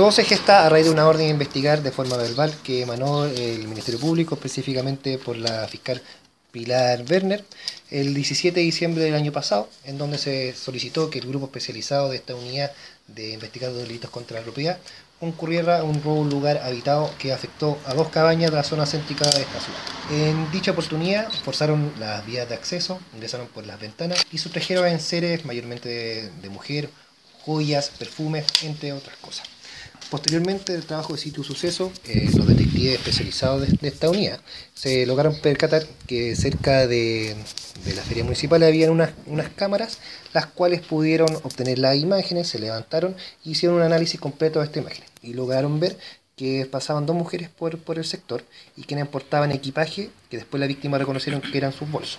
todo se gesta a raíz de una orden de investigar de forma verbal que emanó el Ministerio Público, específicamente por la fiscal Pilar Werner, el 17 de diciembre del año pasado, en donde se solicitó que el grupo especializado de esta unidad de investigar delitos contra la propiedad concurriera a un robo lugar habitado que afectó a dos cabañas de la zona céntrica de esta ciudad. En dicha oportunidad forzaron las vías de acceso, ingresaron por las ventanas y sustrajeron en seres mayormente de, de mujer, joyas, perfumes, entre otras cosas. Posteriormente del trabajo de sitio suceso, eh, los detectives especializados de, esta unidad se lograron percatar que cerca de, la feria municipal había unas, cámaras, las cuales pudieron obtener las imágenes, se levantaron y hicieron un análisis completo de esta imagen. Y lograron ver que pasaban dos mujeres por, por el sector y quienes portaban equipaje que después la víctima reconocieron que eran sus bolsos.